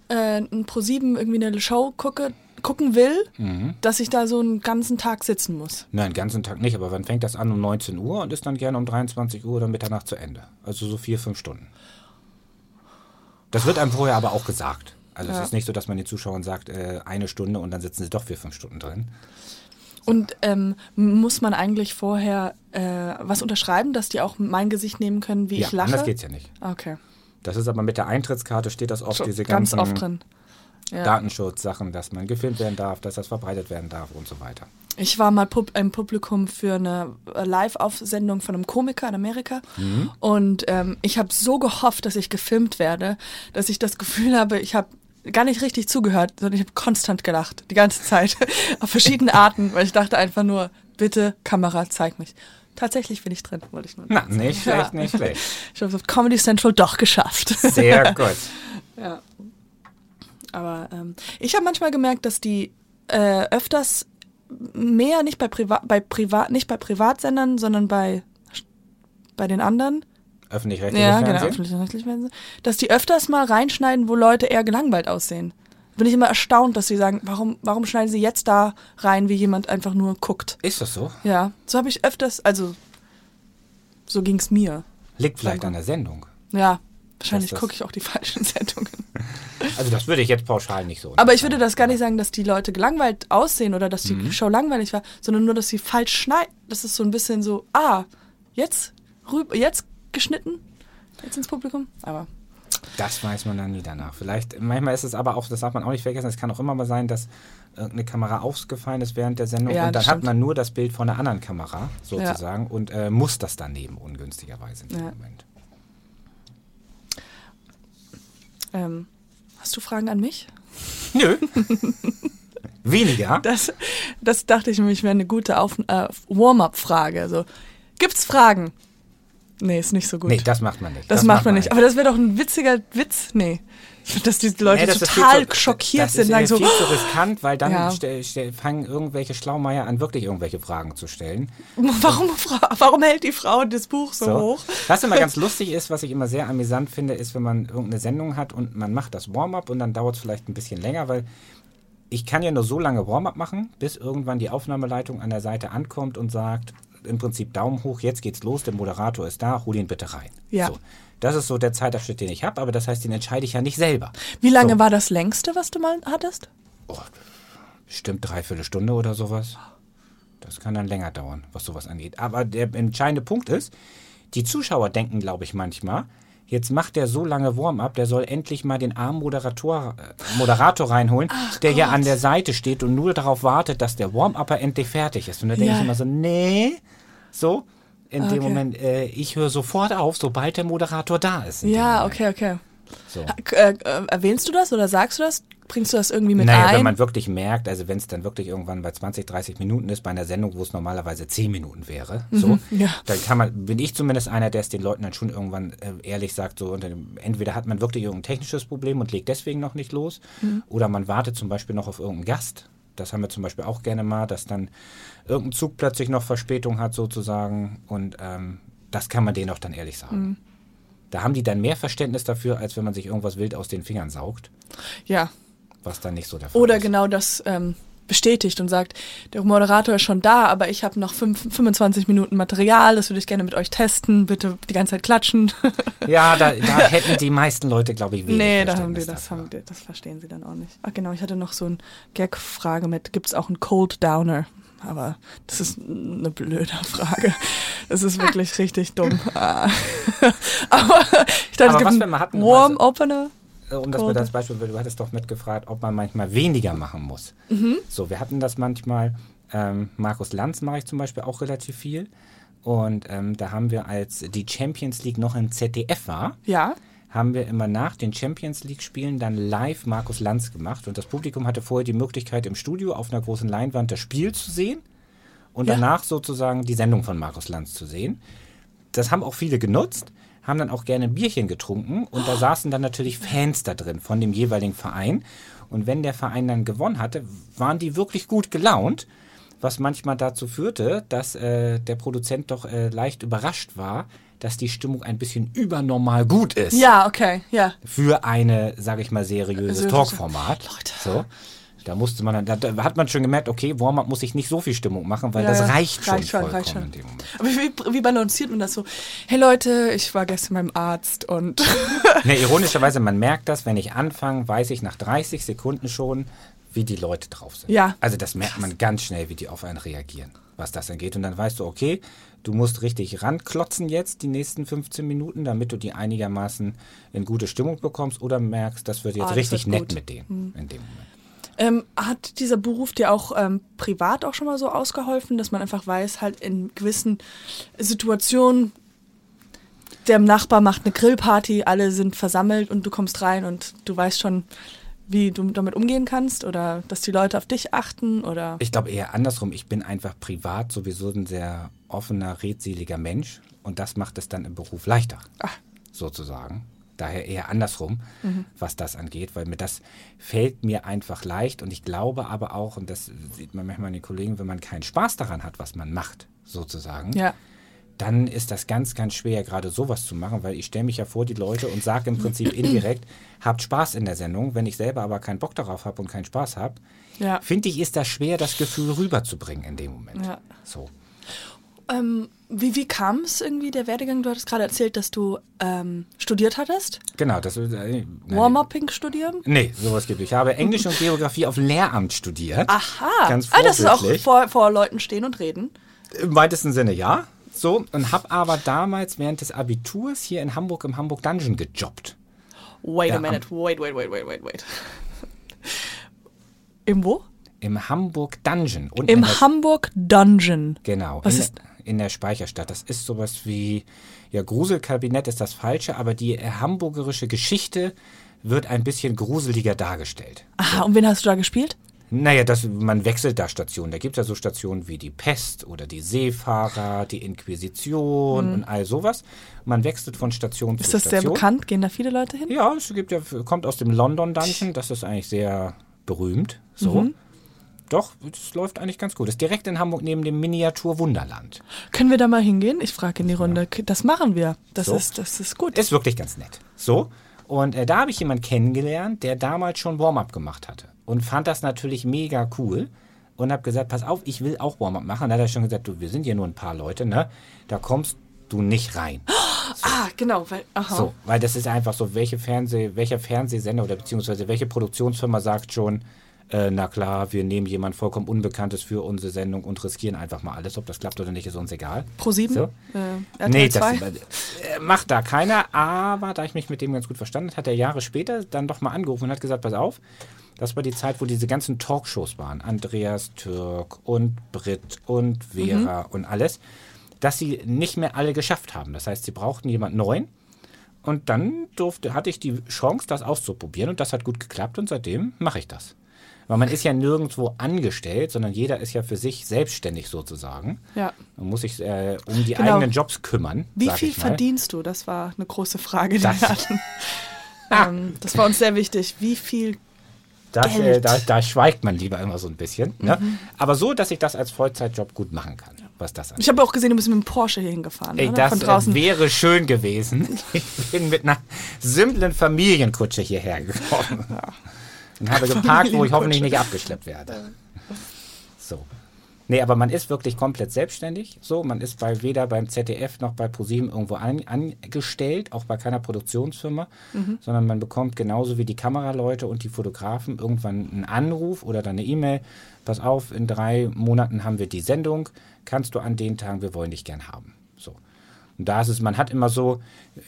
äh, ein Pro7 irgendwie eine Show gucke, gucken will, Mhm. dass ich da so einen ganzen Tag sitzen muss. Nein, den ganzen Tag nicht, aber wann fängt das an? Um 19 Uhr und ist dann gerne um 23 Uhr oder Mitternacht zu Ende. Also so vier, fünf Stunden. Das wird einem vorher aber auch gesagt. Also Ja. es ist nicht so, dass man den Zuschauern sagt, äh, eine Stunde und dann sitzen sie doch vier, fünf Stunden drin. Und ähm, muss man eigentlich vorher äh, was unterschreiben, dass die auch mein Gesicht nehmen können, wie ja, ich lache? anders geht's ja nicht. Okay. Das ist aber mit der Eintrittskarte steht das oft, Schon diese ganz ganzen... oft drin. Ja. Datenschutzsachen, dass man gefilmt werden darf, dass das verbreitet werden darf und so weiter. Ich war mal Pub im Publikum für eine äh, Live-Aufsendung von einem Komiker in Amerika und ähm, ich habe so gehofft, dass ich gefilmt werde, dass ich das Gefühl habe, ich habe gar nicht richtig zugehört, sondern ich habe konstant gelacht, die ganze Zeit, auf verschiedene Arten, weil ich dachte einfach nur, bitte Kamera, zeig mich. Tatsächlich bin ich drin, wollte ich nur. Na, nicht schlecht, Ja. nicht schlecht. Ich habe es auf Comedy Central doch geschafft. Sehr gut. Ja. Aber ähm, ich habe manchmal gemerkt, dass die äh, öfters mehr nicht bei Privat, bei Privat, nicht bei Privatsendern, sondern bei bei den anderen, Öffentlich-rechtliche ja, genau, Fernsehen. öffentlich-rechtlich Fernsehen, dass die öfters mal reinschneiden, wo Leute eher gelangweilt aussehen. Bin ich immer erstaunt, dass sie sagen, warum, warum schneiden sie jetzt da rein, wie jemand einfach nur guckt. Ist das so? Ja, so habe ich öfters, also so ging's mir. Liegt vielleicht an der Sendung. Ja, wahrscheinlich gucke ich auch die falschen Sendungen. Also das würde ich jetzt pauschal nicht so. Aber ich würde das gar nicht sagen, dass die Leute gelangweilt aussehen oder dass die Mhm. Show langweilig war, sondern nur, dass sie falsch schneiden. Das ist so ein bisschen so, ah, jetzt rüber, jetzt geschnitten, jetzt ins Publikum. Aber Das weiß man dann nie danach. Vielleicht, manchmal ist es aber auch, das darf man auch nicht vergessen, es kann auch immer mal sein, dass irgendeine Kamera ausgefallen ist während der Sendung Ja, und dann das hat stimmt. man nur das Bild von einer anderen Kamera sozusagen und äh, muss das dann nehmen, ungünstigerweise in dem Ja. Moment. ähm, hast du Fragen an mich? Nö. Weniger. Das, das dachte ich nämlich wäre eine gute Auf äh, Warm-up-Frage. Also, gibt's Fragen? Nee, ist nicht so gut. Nee, das macht man nicht. das, macht man nicht. Aber das wäre doch ein witziger Witz. Nee. Dass die Leute Nee, das ist total zu- schockiert das sind. ist äh, so, viel zu riskant, weil dann Ja. fangen irgendwelche Schlaumeier an, wirklich irgendwelche Fragen zu stellen. warum, warum hält die Frau das Buch so, hoch? Was immer ganz lustig ist, was ich immer sehr amüsant finde, ist, wenn man irgendeine Sendung hat und man macht das Warm-up und dann dauert es vielleicht ein bisschen länger, weil ich kann ja nur so lange Warm-up machen, bis irgendwann die Aufnahmeleitung an der Seite ankommt und sagt, im Prinzip Daumen hoch, jetzt geht's los, der Moderator ist da, hol ihn bitte rein. Ja. So. Das ist so der Zeitabschnitt, den ich habe, aber das heißt, den entscheide ich ja nicht selber. Wie lange so. war das längste, was du mal hattest? Oh, bestimmt dreiviertel Stunde oder sowas. Das kann dann länger dauern, was sowas angeht. Aber der entscheidende Punkt ist, die Zuschauer denken, glaube ich, manchmal, jetzt macht der so lange Warm-up, der soll endlich mal den armen Moderator, äh, Moderator reinholen, der ja an der Seite steht und nur darauf wartet, dass der Warm-Upper endlich fertig ist. Und da denke Ja. ich immer so, nee, so. In Okay. dem Moment, äh, ich höre sofort auf, sobald der Moderator da ist. Ja, okay, okay. So. Äh, äh, erwähnst du das oder sagst du das? Bringst du das irgendwie mit Naja, ein? wenn man wirklich merkt, also wenn es dann wirklich irgendwann bei 20, 30 Minuten ist, bei einer Sendung, wo es normalerweise 10 Minuten wäre, so, Mhm, ja. dann kann man, bin ich zumindest einer, der es den Leuten dann schon irgendwann äh, ehrlich sagt, so, dem, entweder hat man wirklich irgendein technisches Problem und legt deswegen noch nicht los, Mhm. oder man wartet zum Beispiel noch auf irgendeinen Gast. Das haben wir zum Beispiel auch gerne mal, dass dann irgendein Zug plötzlich noch Verspätung hat sozusagen und ähm, das kann man denen auch dann ehrlich sagen. Mhm. Da haben die dann mehr Verständnis dafür, als wenn man sich irgendwas wild aus den Fingern saugt, ja. was dann nicht so der Fall Oder ist. genau das ähm, bestätigt und sagt, der Moderator ist schon da, aber ich habe noch fünf, 25 Minuten Material, das würde ich gerne mit euch testen, bitte die ganze Zeit klatschen. Ja, da, da hätten die meisten Leute, glaube ich, wenig nee, da haben die, das, haben die, das verstehen sie dann auch nicht. Ach genau, ich hatte noch so eine Gag-Frage mit, gibt es auch einen Cold Downer? Aber das ist eine blöde Frage. Das ist wirklich richtig dumm. Ah. Aber ich dachte, Aber es gibt einen mal Äh, Um das mit als Beispiel, du hattest doch mitgefragt, ob man manchmal weniger machen muss. Mhm. So, wir hatten das manchmal, ähm, Markus Lanz mache ich zum Beispiel auch relativ viel. Und ähm, da haben wir, als die Champions League noch im ZDF war, Ja. haben wir immer nach den Champions League-Spielen dann live Markus Lanz gemacht. Und das Publikum hatte vorher die Möglichkeit, im Studio auf einer großen Leinwand das Spiel zu sehen und Ja. danach sozusagen die Sendung von Markus Lanz zu sehen. Das haben auch viele genutzt, haben dann auch gerne ein Bierchen getrunken und da saßen dann natürlich Fans da drin von dem jeweiligen Verein. Und wenn der Verein dann gewonnen hatte, waren die wirklich gut gelaunt, was manchmal dazu führte, dass äh, der Produzent doch äh, leicht überrascht war, dass die Stimmung ein bisschen übernormal gut ist Ja, okay, ja. für eine, sage ich mal, seriöses Seriöse- Talkformat. Leute. So. Da musste man dann, da, da hat man schon gemerkt, okay, Warm-up muss ich nicht so viel Stimmung machen, weil Ja, das ja. reicht schon Reicht schon, reicht schon. Aber wie, wie balanciert man das so? Hey Leute, ich war gestern beim Arzt und Ne, ironischerweise, man merkt das, wenn ich anfange, weiß ich nach 30 Sekunden schon, wie die Leute drauf sind. Ja. Also das merkt man ganz schnell, wie die auf einen reagieren. was das angeht. Und dann weißt du, okay, du musst richtig ranklotzen jetzt die nächsten 15 Minuten, damit du die einigermaßen in gute Stimmung bekommst oder merkst, das wird jetzt Ah, richtig wird nett mit denen in dem Moment. Ähm, hat dieser Beruf dir auch ähm, privat auch schon mal so ausgeholfen, dass man einfach weiß, halt in gewissen Situationen, der Nachbar macht eine Grillparty, alle sind versammelt und du kommst rein und du weißt schon, wie du damit umgehen kannst oder dass die Leute auf dich achten oder Ich glaube eher andersrum. Ich bin einfach privat sowieso ein sehr offener, redseliger Mensch und das macht es dann im Beruf leichter, Ah. sozusagen. Daher eher andersrum, Mhm. was das angeht, weil mir das fällt mir einfach leicht und ich glaube aber auch, und das sieht man manchmal an den Kollegen, wenn man keinen Spaß daran hat, was man macht, sozusagen, ja. dann ist das ganz, ganz schwer, gerade sowas zu machen, weil ich stelle mich ja vor die Leute und sage im Prinzip indirekt, habt Spaß in der Sendung. Wenn ich selber aber keinen Bock darauf habe und keinen Spaß habe, Ja. finde ich, ist das schwer, das Gefühl rüberzubringen in dem Moment. Ja. So. Ähm, wie wie kam es irgendwie, der Werdegang? Du hattest gerade erzählt, dass du ähm, studiert hattest. Genau, das. Äh, Warm-upping studieren. Nee, sowas gibt es. Ich habe Englisch und Geografie auf Lehramt studiert. Aha. Ganz ah, das ist auch vor, vor Leuten stehen und reden. Im weitesten Sinne ja. So, und habe aber damals während des Abiturs hier in Hamburg im Hamburg Dungeon gejobbt. Wait Ja, a minute, wait, wait, wait, wait, wait, wait. Im wo? Im Hamburg Dungeon. Im Hamburg Dungeon. Genau, Was in, ist- in der Speicherstadt. Das ist sowas wie, ja, Gruselkabinett ist das Falsche, aber die hamburgerische Geschichte wird ein bisschen gruseliger dargestellt. Aha, und wen hast du da gespielt? Naja, das, man wechselt da Stationen. Da gibt es ja so Stationen wie die Pest oder die Seefahrer, die Inquisition und all sowas. Man wechselt von Station Mhm. Ist zu das sehr Station. bekannt? Gehen da viele Leute hin? Ja, es gibt ja, kommt aus dem London Dungeon. Das ist eigentlich sehr berühmt. So. Mhm. Doch, es läuft eigentlich ganz gut. Ist direkt in Hamburg neben dem Miniatur Wunderland. Können wir da mal hingehen? Ich frage in die Runde. Das machen wir. Das, So. ist, das ist gut. Ist wirklich ganz nett. So. Und äh, da habe ich jemanden kennengelernt, der damals schon Warm-up gemacht hatte. Und fand das natürlich mega cool. Und habe gesagt, pass auf, ich will auch Warm-up machen. Da hat er schon gesagt, du, wir sind hier nur ein paar Leute, ne? Da kommst du nicht rein. ah, genau. Weil, aha. So, weil das ist einfach so, welche Fernseh, welcher Fernsehsender oder beziehungsweise welche Produktionsfirma sagt schon, äh, na klar, wir nehmen jemand vollkommen Unbekanntes für unsere Sendung und riskieren einfach mal alles. Ob das klappt oder nicht, ist uns egal. Pro 7? So. Äh, Nee, das 2? äh, macht da keiner. Aber da ich mich mit dem ganz gut verstanden habe, hat er Jahre später dann doch mal angerufen und hat gesagt, pass auf, das war die Zeit, wo diese ganzen Talkshows waren. Andreas Türk und Britt und Vera Mhm. und alles. Dass sie nicht mehr alle geschafft haben. Das heißt, sie brauchten jemand Neuen. Und dann durfte, hatte ich die Chance, das auszuprobieren. Und das hat gut geklappt. Und seitdem mache ich das. Weil man ist ja nirgendwo angestellt, sondern jeder ist ja für sich selbstständig sozusagen. Ja. Man muss sich äh, um die Genau. eigenen Jobs kümmern. Wie viel verdienst du? Das war eine große Frage, die Das- wir hatten. ähm, das war uns sehr wichtig. Wie viel? Das, äh, Geld. Mhm. da, da schweigt man lieber immer so ein bisschen. Ne? Aber so, dass ich das als Vollzeitjob gut machen kann, was das angeht. Ich habe auch gesehen, du bist mit dem Porsche hier hingefahren. Ey, oder? das Von draußen. äh, wäre schön gewesen. Ich bin mit einer simplen Familienkutsche hierher gekommen. Und habe geparkt, wo ich hoffentlich nicht abgeschleppt werde. So. Nee, aber man ist wirklich komplett selbstständig. So, man ist bei weder beim ZDF noch bei ProSieben irgendwo an, angestellt, auch bei keiner Produktionsfirma, Mhm. sondern man bekommt genauso wie die Kameraleute und die Fotografen irgendwann einen Anruf oder dann eine E-Mail. Pass auf, in drei Monaten haben wir die Sendung. Kannst du an den Tagen, wir wollen dich gern haben. Und da ist es, man hat immer so,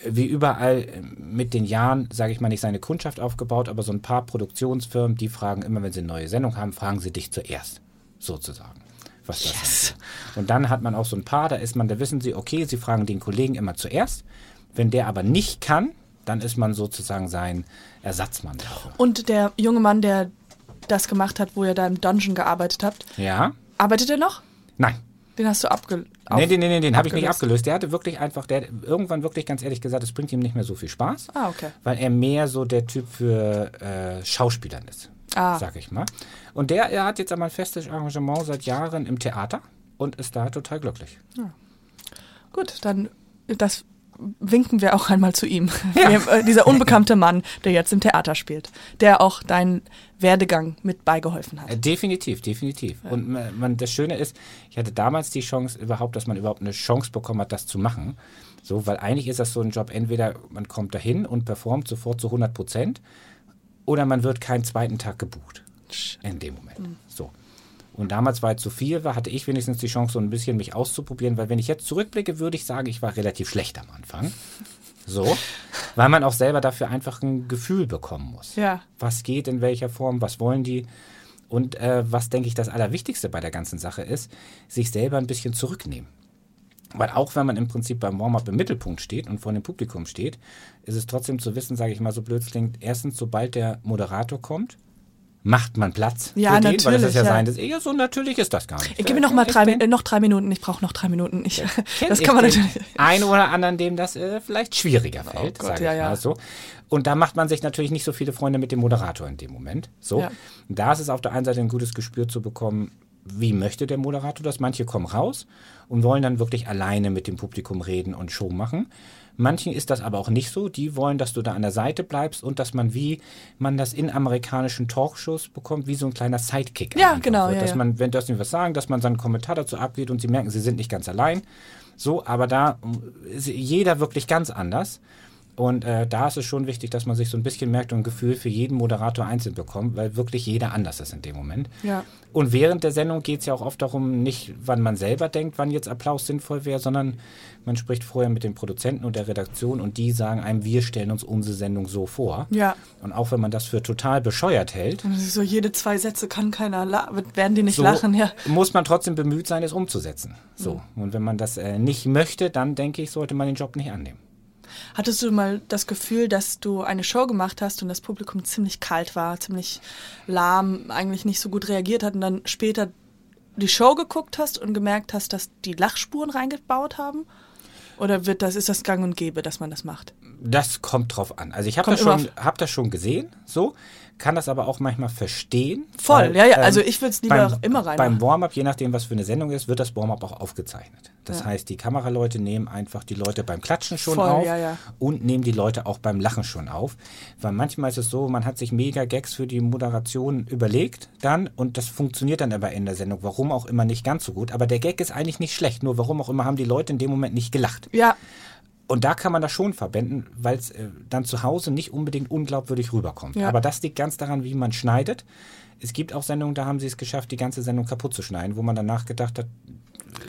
äh, wie überall äh, mit den Jahren, sage ich mal, nicht seine Kundschaft aufgebaut, aber so ein paar Produktionsfirmen, die fragen immer, wenn sie eine neue Sendung haben, fragen sie dich zuerst, sozusagen. Was das Yes. Und dann hat man auch so ein paar, da ist man, da wissen sie, okay, sie fragen den Kollegen immer zuerst. Wenn der aber nicht kann, dann ist man sozusagen sein Ersatzmann dafür. Und der junge Mann, der das gemacht hat, wo ihr da im Dungeon gearbeitet habt, Ja? arbeitet er noch? Nein. Den hast du abge Nee, nee, nee, nee, den habe ich nicht abgelöst. abgelöst. Der hatte wirklich einfach, der hat irgendwann wirklich ganz ehrlich gesagt, es bringt ihm nicht mehr so viel Spaß. Ah, okay. Weil er mehr so der Typ für äh, Schauspielern ist, Ah. sag ich mal. Und der er hat jetzt aber ein festes Engagement seit Jahren im Theater und ist da total glücklich. Gut, dann das winken wir auch einmal zu ihm. Wir, äh, dieser unbekannte Mann, der jetzt im Theater spielt, der auch deinen Werdegang mit beigeholfen hat. Äh, Definitiv, definitiv. Und äh, man, das Schöne ist, ich hatte damals die Chance überhaupt, dass man überhaupt eine Chance bekommen hat, das zu machen. So, weil eigentlich ist das so ein Job, entweder man kommt dahin und performt sofort zu 100 Prozent oder man wird keinen zweiten Tag gebucht. In dem Moment. So. Und damals, weil es zu viel war, hatte ich wenigstens die Chance, so ein bisschen mich auszuprobieren, weil wenn ich jetzt zurückblicke, würde ich sagen, ich war relativ schlecht am Anfang. So, weil man auch selber dafür einfach ein Gefühl bekommen muss. Ja. Was geht, in welcher Form, was wollen die? Und äh, was, denke ich, das Allerwichtigste bei der ganzen Sache ist, sich selber ein bisschen zurücknehmen. Weil auch wenn man im Prinzip beim Warm-up im Mittelpunkt steht und vor dem Publikum steht, ist es trotzdem zu wissen, sage ich mal so blöd klingt, erstens, sobald der Moderator kommt, macht man Platz Ja, für den, weil das natürlich, ist ja, ja. sein, das eher so natürlich ist das gar nicht. Ich gebe mir noch mal drei, äh, noch drei Minuten. Ich brauche noch drei Minuten. Ich, kenn das kann man natürlich. Einen oder anderen, dem das äh, vielleicht schwieriger fällt, Gott, sage ja, ich ja. mal so. Und da macht man sich natürlich nicht so viele Freunde mit dem Moderator in dem Moment. So. Ja. Da ist es auf der einen Seite ein gutes Gespür zu bekommen, wie möchte der Moderator das? Manche kommen raus und wollen dann wirklich alleine mit dem Publikum reden und Show machen. Manchen ist das aber auch nicht so. Die wollen, dass du da an der Seite bleibst und dass man, wie man das in amerikanischen Talkshows bekommt, wie so ein kleiner Sidekick. Ja, genau, Wird, ja, dass ja. man, wenn das nicht was sagen, dass man seinen Kommentar dazu abgeht und sie merken, sie sind nicht ganz allein. So, aber da ist jeder wirklich ganz anders. Und äh, da ist es schon wichtig, dass man sich so ein bisschen merkt und ein Gefühl für jeden Moderator einzeln bekommt, weil wirklich jeder anders ist in dem Moment. Ja. Und während der Sendung geht es ja auch oft darum, nicht wann man selber denkt, wann jetzt Applaus sinnvoll wäre, sondern man spricht vorher mit den Produzenten und der Redaktion und die sagen einem, wir stellen uns unsere Sendung so vor. Ja. Und auch wenn man das für total bescheuert hält, So jede zwei Sätze kann keiner la werden die nicht so lachen, ja. muss man trotzdem bemüht sein, es umzusetzen. So. Und wenn man das äh, nicht möchte, dann denke ich, sollte man den Job nicht annehmen. Hattest du mal das Gefühl, dass du eine Show gemacht hast und das Publikum ziemlich kalt war, ziemlich lahm, eigentlich nicht so gut reagiert hat und dann später die Show geguckt hast und gemerkt hast, dass die Lachspuren reingebaut haben? Oder wird das, ist das gang und gäbe, dass man das macht? Das kommt drauf an. Also ich habe das, schon- hab das schon gesehen, so, kann das aber auch manchmal verstehen. Voll, ja, ja, also ich würd's lieber beim, immer reinmachen. Beim Warm-up, je nachdem, was für eine Sendung ist, wird das Warm-up auch aufgezeichnet. Das Ja. heißt, die Kameraleute nehmen einfach die Leute beim Klatschen schon Voll, auf ja, ja. und nehmen die Leute auch beim Lachen schon auf. Weil manchmal ist es so, man hat sich mega Gags für die Moderation überlegt dann und das funktioniert dann aber in der Sendung, warum auch immer nicht ganz so gut. Aber der Gag ist eigentlich nicht schlecht, nur warum auch immer haben die Leute in dem Moment nicht gelacht. Ja, Und da kann man das schon verwenden, weil es äh, dann zu Hause nicht unbedingt unglaubwürdig rüberkommt. Ja. Aber das liegt ganz daran, wie man schneidet. Es gibt auch Sendungen, da haben sie es geschafft, die ganze Sendung kaputt zu schneiden, wo man danach gedacht hat,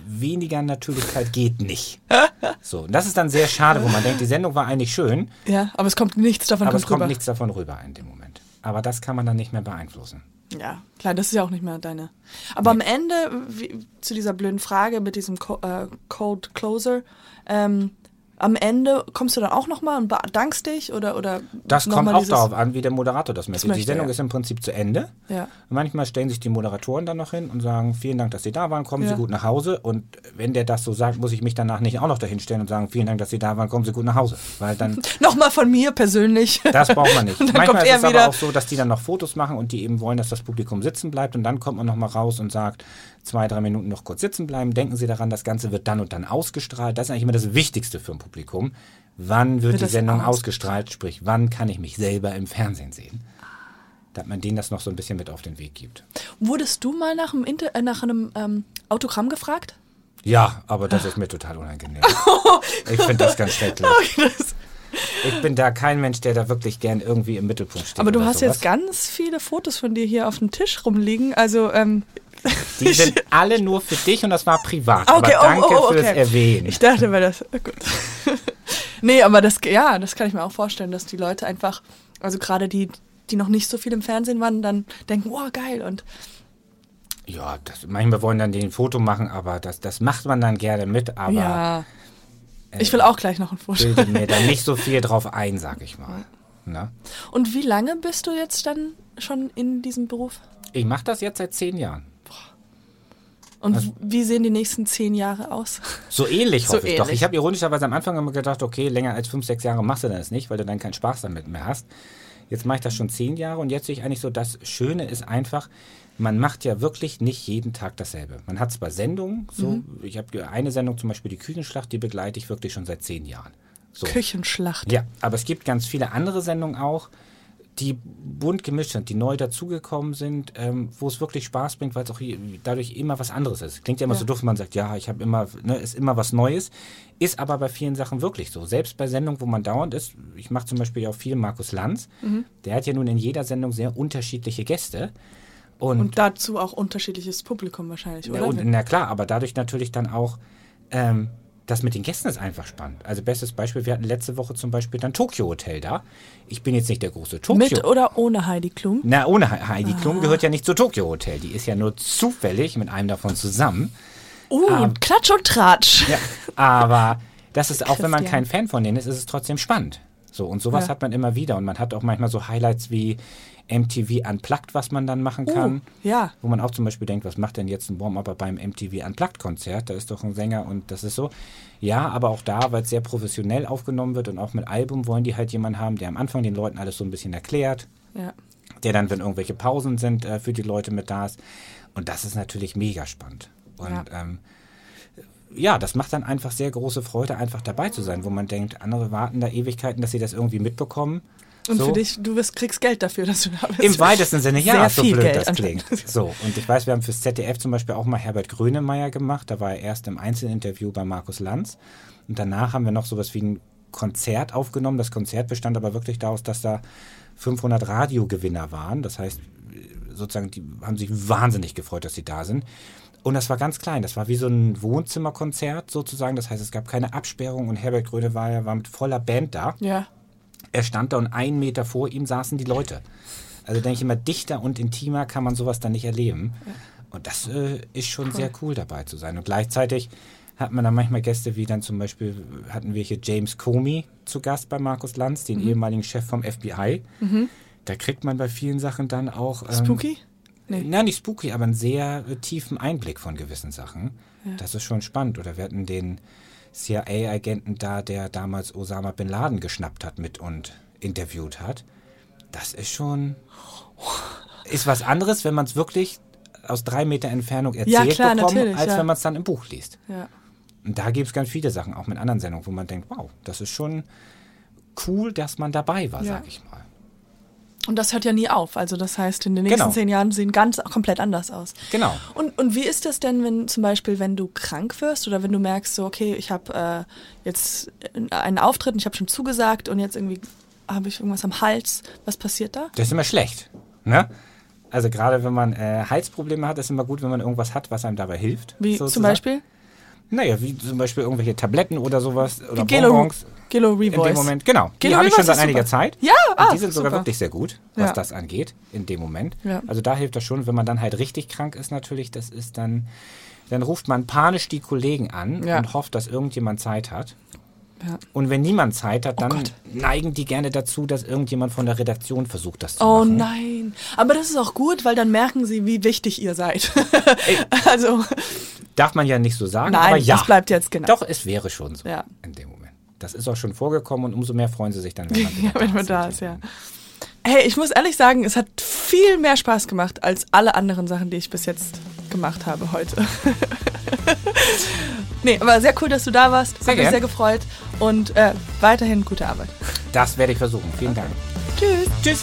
weniger Natürlichkeit geht nicht. So, und das ist dann sehr schade, wo man denkt, die Sendung war eigentlich schön, ja, aber es kommt nichts davon aber es kommt kommt rüber. nichts davon rüber in dem Moment. Aber das kann man dann nicht mehr beeinflussen. Ja, klar, das ist ja auch nicht mehr deine. Aber am Ende, wie, zu dieser blöden Frage mit diesem Co äh, Code Closer, ähm, am Ende kommst du dann auch nochmal und bedankst dich oder oder Das kommt auch darauf an, wie der Moderator das möchte. möchte, die Sendung ja. ist im Prinzip zu Ende. Ja. Manchmal stellen sich die Moderatoren dann noch hin und sagen, vielen Dank, dass Sie da waren, kommen Ja. Sie gut nach Hause. Und wenn der das so sagt, muss ich mich danach nicht auch noch dahin stellen und sagen, vielen Dank, dass Sie da waren, kommen Sie gut nach Hause. Weil dann, Nochmal von mir persönlich. das braucht man nicht. Manchmal kommt ist es aber wieder. auch so, dass die dann noch Fotos machen und die eben wollen, dass das Publikum sitzen bleibt. Und dann kommt man noch mal raus und sagt, zwei, drei Minuten noch kurz sitzen bleiben. Denken Sie daran, das Ganze wird dann und dann ausgestrahlt. Das ist eigentlich immer das Wichtigste für ein Publikum. Wann wird, Wird die Sendung aus- ausgestrahlt? Sprich, wann kann ich mich selber im Fernsehen sehen? Dass man denen das noch so ein bisschen mit auf den Weg gibt. Wurdest du mal nach einem, Inter äh, nach einem ähm, Autogramm gefragt? Ja, aber das ist mir total unangenehm. Ich finde das ganz schrecklich. Das- Ich bin da kein Mensch, der da wirklich gern irgendwie im Mittelpunkt steht. Aber du hast sowas. jetzt ganz viele Fotos von dir hier auf dem Tisch rumliegen. Also, ähm, Die sind alle nur für dich und das war privat. Okay, oh, aber danke oh, oh, fürs okay. Erwähnen. Ich dachte, weil das. oh, gut. nee, aber das, ja, das kann ich mir auch vorstellen, dass die Leute einfach, also gerade die, die noch nicht so viel im Fernsehen waren, dann denken, wow, geil. Und Ja, das, manchmal wollen dann den Foto machen, aber das, das macht man dann gerne mit, aber ja. Ich will auch gleich noch ein Foto. bilde mir da nicht so viel drauf ein, sag ich mal. Na? Und wie lange bist du jetzt dann schon in diesem Beruf? Ich mache das jetzt seit zehn Jahren. Und wie sehen die nächsten zehn Jahre aus? So ähnlich So hoffe ich doch. ähnlich. Ich habe ironischerweise am Anfang immer gedacht, okay, länger als fünf, sechs Jahre machst du das nicht, weil du dann keinen Spaß damit mehr hast. Jetzt mache ich das schon zehn Jahre und jetzt sehe ich eigentlich so, das Schöne ist einfach, man macht ja wirklich nicht jeden Tag dasselbe. Man hat zwar Sendungen, so, Mhm. ich habe eine Sendung, zum Beispiel die Küchenschlacht, die begleite ich wirklich schon seit zehn Jahren. So. Küchenschlacht. Ja, aber es gibt ganz viele andere Sendungen auch, die bunt gemischt sind, die neu dazugekommen sind, ähm, wo es wirklich Spaß bringt, weil es auch hier- dadurch immer was anderes ist. Klingt ja immer Ja. so doof, wenn man sagt, ja, ich habe immer, ne, ist immer was Neues, ist aber bei vielen Sachen wirklich so. Selbst bei Sendungen, wo man dauernd ist, ich mache zum Beispiel auch viel Markus Lanz, der hat ja nun in jeder Sendung sehr unterschiedliche Gäste. Und, Und dazu auch unterschiedliches Publikum wahrscheinlich, ja, oder? und, na klar, aber dadurch natürlich dann auch, ähm, das mit den Gästen ist einfach spannend. Also bestes Beispiel, wir hatten letzte Woche zum Beispiel dann Tokyo Hotel da. Ich bin jetzt nicht der große Tokyo. Mit oder ohne Heidi Klum? Na, ohne He- Heidi Klum gehört ja nicht zu Tokyo Hotel. Die ist ja nur zufällig mit einem davon zusammen. Uh, Klatsch und Tratsch. Ja, aber das ist auch, wenn man Christian. kein Fan von denen ist, ist es trotzdem spannend. So, und sowas Ja. hat man immer wieder. Und man hat auch manchmal so Highlights wie MTV Unplugged, was man dann machen kann. Uh, ja. Wo man auch zum Beispiel denkt, was macht denn jetzt ein Warm-Upper beim MTV Unplugged-Konzert? Da ist doch ein Sänger und das ist so. Ja, aber auch da, weil es sehr professionell aufgenommen wird und auch mit Album wollen die halt jemanden haben, der am Anfang den Leuten alles so ein bisschen erklärt, Ja. der dann, wenn irgendwelche Pausen sind, äh, für die Leute mit da ist. Und das ist natürlich mega spannend. Und Ja. ähm, ja, das macht dann einfach sehr große Freude, einfach dabei zu sein, wo man denkt, andere warten da Ewigkeiten, dass sie das irgendwie mitbekommen. Und so. für dich, du wirst, kriegst Geld dafür, dass du da bist. Im weitesten Sinne, ja, Sehr so viel blöd Geld das klingt. So, und ich weiß, wir haben fürs ZDF zum Beispiel auch mal Herbert Grönemeyer gemacht. Da war er erst im Einzelinterview bei Markus Lanz. Und danach haben wir noch sowas wie ein Konzert aufgenommen. Das Konzert bestand aber wirklich daraus, dass da 500 Radiogewinner waren. Das heißt, sozusagen, die haben sich wahnsinnig gefreut, dass sie da sind. Und das war ganz klein. Das war wie so ein Wohnzimmerkonzert sozusagen. Das heißt, es gab keine Absperrung und Herbert Grönemeyer war mit voller Band da. Ja. Er stand da und einen Meter vor ihm saßen die Leute. Also denke ich immer, dichter und intimer kann man sowas dann nicht erleben. Und das äh, ist schon sehr cool dabei zu sein. Und gleichzeitig hat man dann manchmal Gäste, wie dann zum Beispiel hatten wir hier James Comey zu Gast bei Markus Lanz, den ehemaligen Chef vom FBI. Da kriegt man bei vielen Sachen dann auch... Ähm, Spooky? Nee. Na, nicht spooky, aber einen sehr äh, tiefen Einblick von gewissen Sachen. Das ist schon spannend. Oder wir hatten den CIA-Agenten da, der damals Osama Bin Laden geschnappt hat mit und interviewt hat. Das ist schon. Ist was anderes, wenn man es wirklich aus drei Meter Entfernung erzählt klar, bekommt, als ja. wenn man es dann im Buch liest. Ja. Und da gibt es ganz viele Sachen, auch mit anderen Sendungen, wo man denkt, wow, das ist schon cool, dass man dabei war, Ja. sag ich mal. Und das hört ja nie auf. Also das heißt, in den nächsten Genau. zehn Jahren sehen ganz komplett anders aus. Genau. Und, und wie ist das denn, wenn zum Beispiel, wenn du krank wirst oder wenn du merkst, so, okay, ich habe äh, jetzt einen Auftritt und ich habe schon zugesagt und jetzt irgendwie habe ich irgendwas am Hals. Was passiert da? Das ist immer schlecht. Ne? Also gerade wenn man äh, Halsprobleme hat, ist immer gut, wenn man irgendwas hat, was einem dabei hilft. Wie sozusagen. zum Beispiel? Naja, wie zum Beispiel irgendwelche Tabletten oder sowas oder Gelo, Bonbons. Gelo In Revoice. dem Moment, genau. Die Gelo habe ich schon seit einiger. Zeit. Ja, Und ah, die sind sogar super. wirklich sehr gut, was Ja. das angeht, in dem Moment. Ja. Also da hilft das schon, wenn man dann halt richtig krank ist natürlich, das ist dann, dann ruft man panisch die Kollegen an Ja. und hofft, dass irgendjemand Zeit hat. Ja. Und wenn niemand Zeit hat, dann Gott. neigen die gerne dazu, dass irgendjemand von der Redaktion versucht, das zu Oh machen. nein. Aber das ist auch gut, weil dann merken sie, wie wichtig ihr seid. also, Darf man ja nicht so sagen, nein, aber ja. das bleibt jetzt genau. Doch, es wäre schon so Ja. in dem Moment. Das ist auch schon vorgekommen und umso mehr freuen sie sich dann, wenn man, Ja, wenn man da ist, ja. Hey, ich muss ehrlich sagen, es hat viel mehr Spaß gemacht als alle anderen Sachen, die ich bis jetzt gemacht habe heute. nee, aber sehr cool, dass du da warst. Sehr Hat mich sehr gefreut. Und äh, weiterhin gute Arbeit. Das werde ich versuchen. Vielen Dank. Tschüss. Tschüss.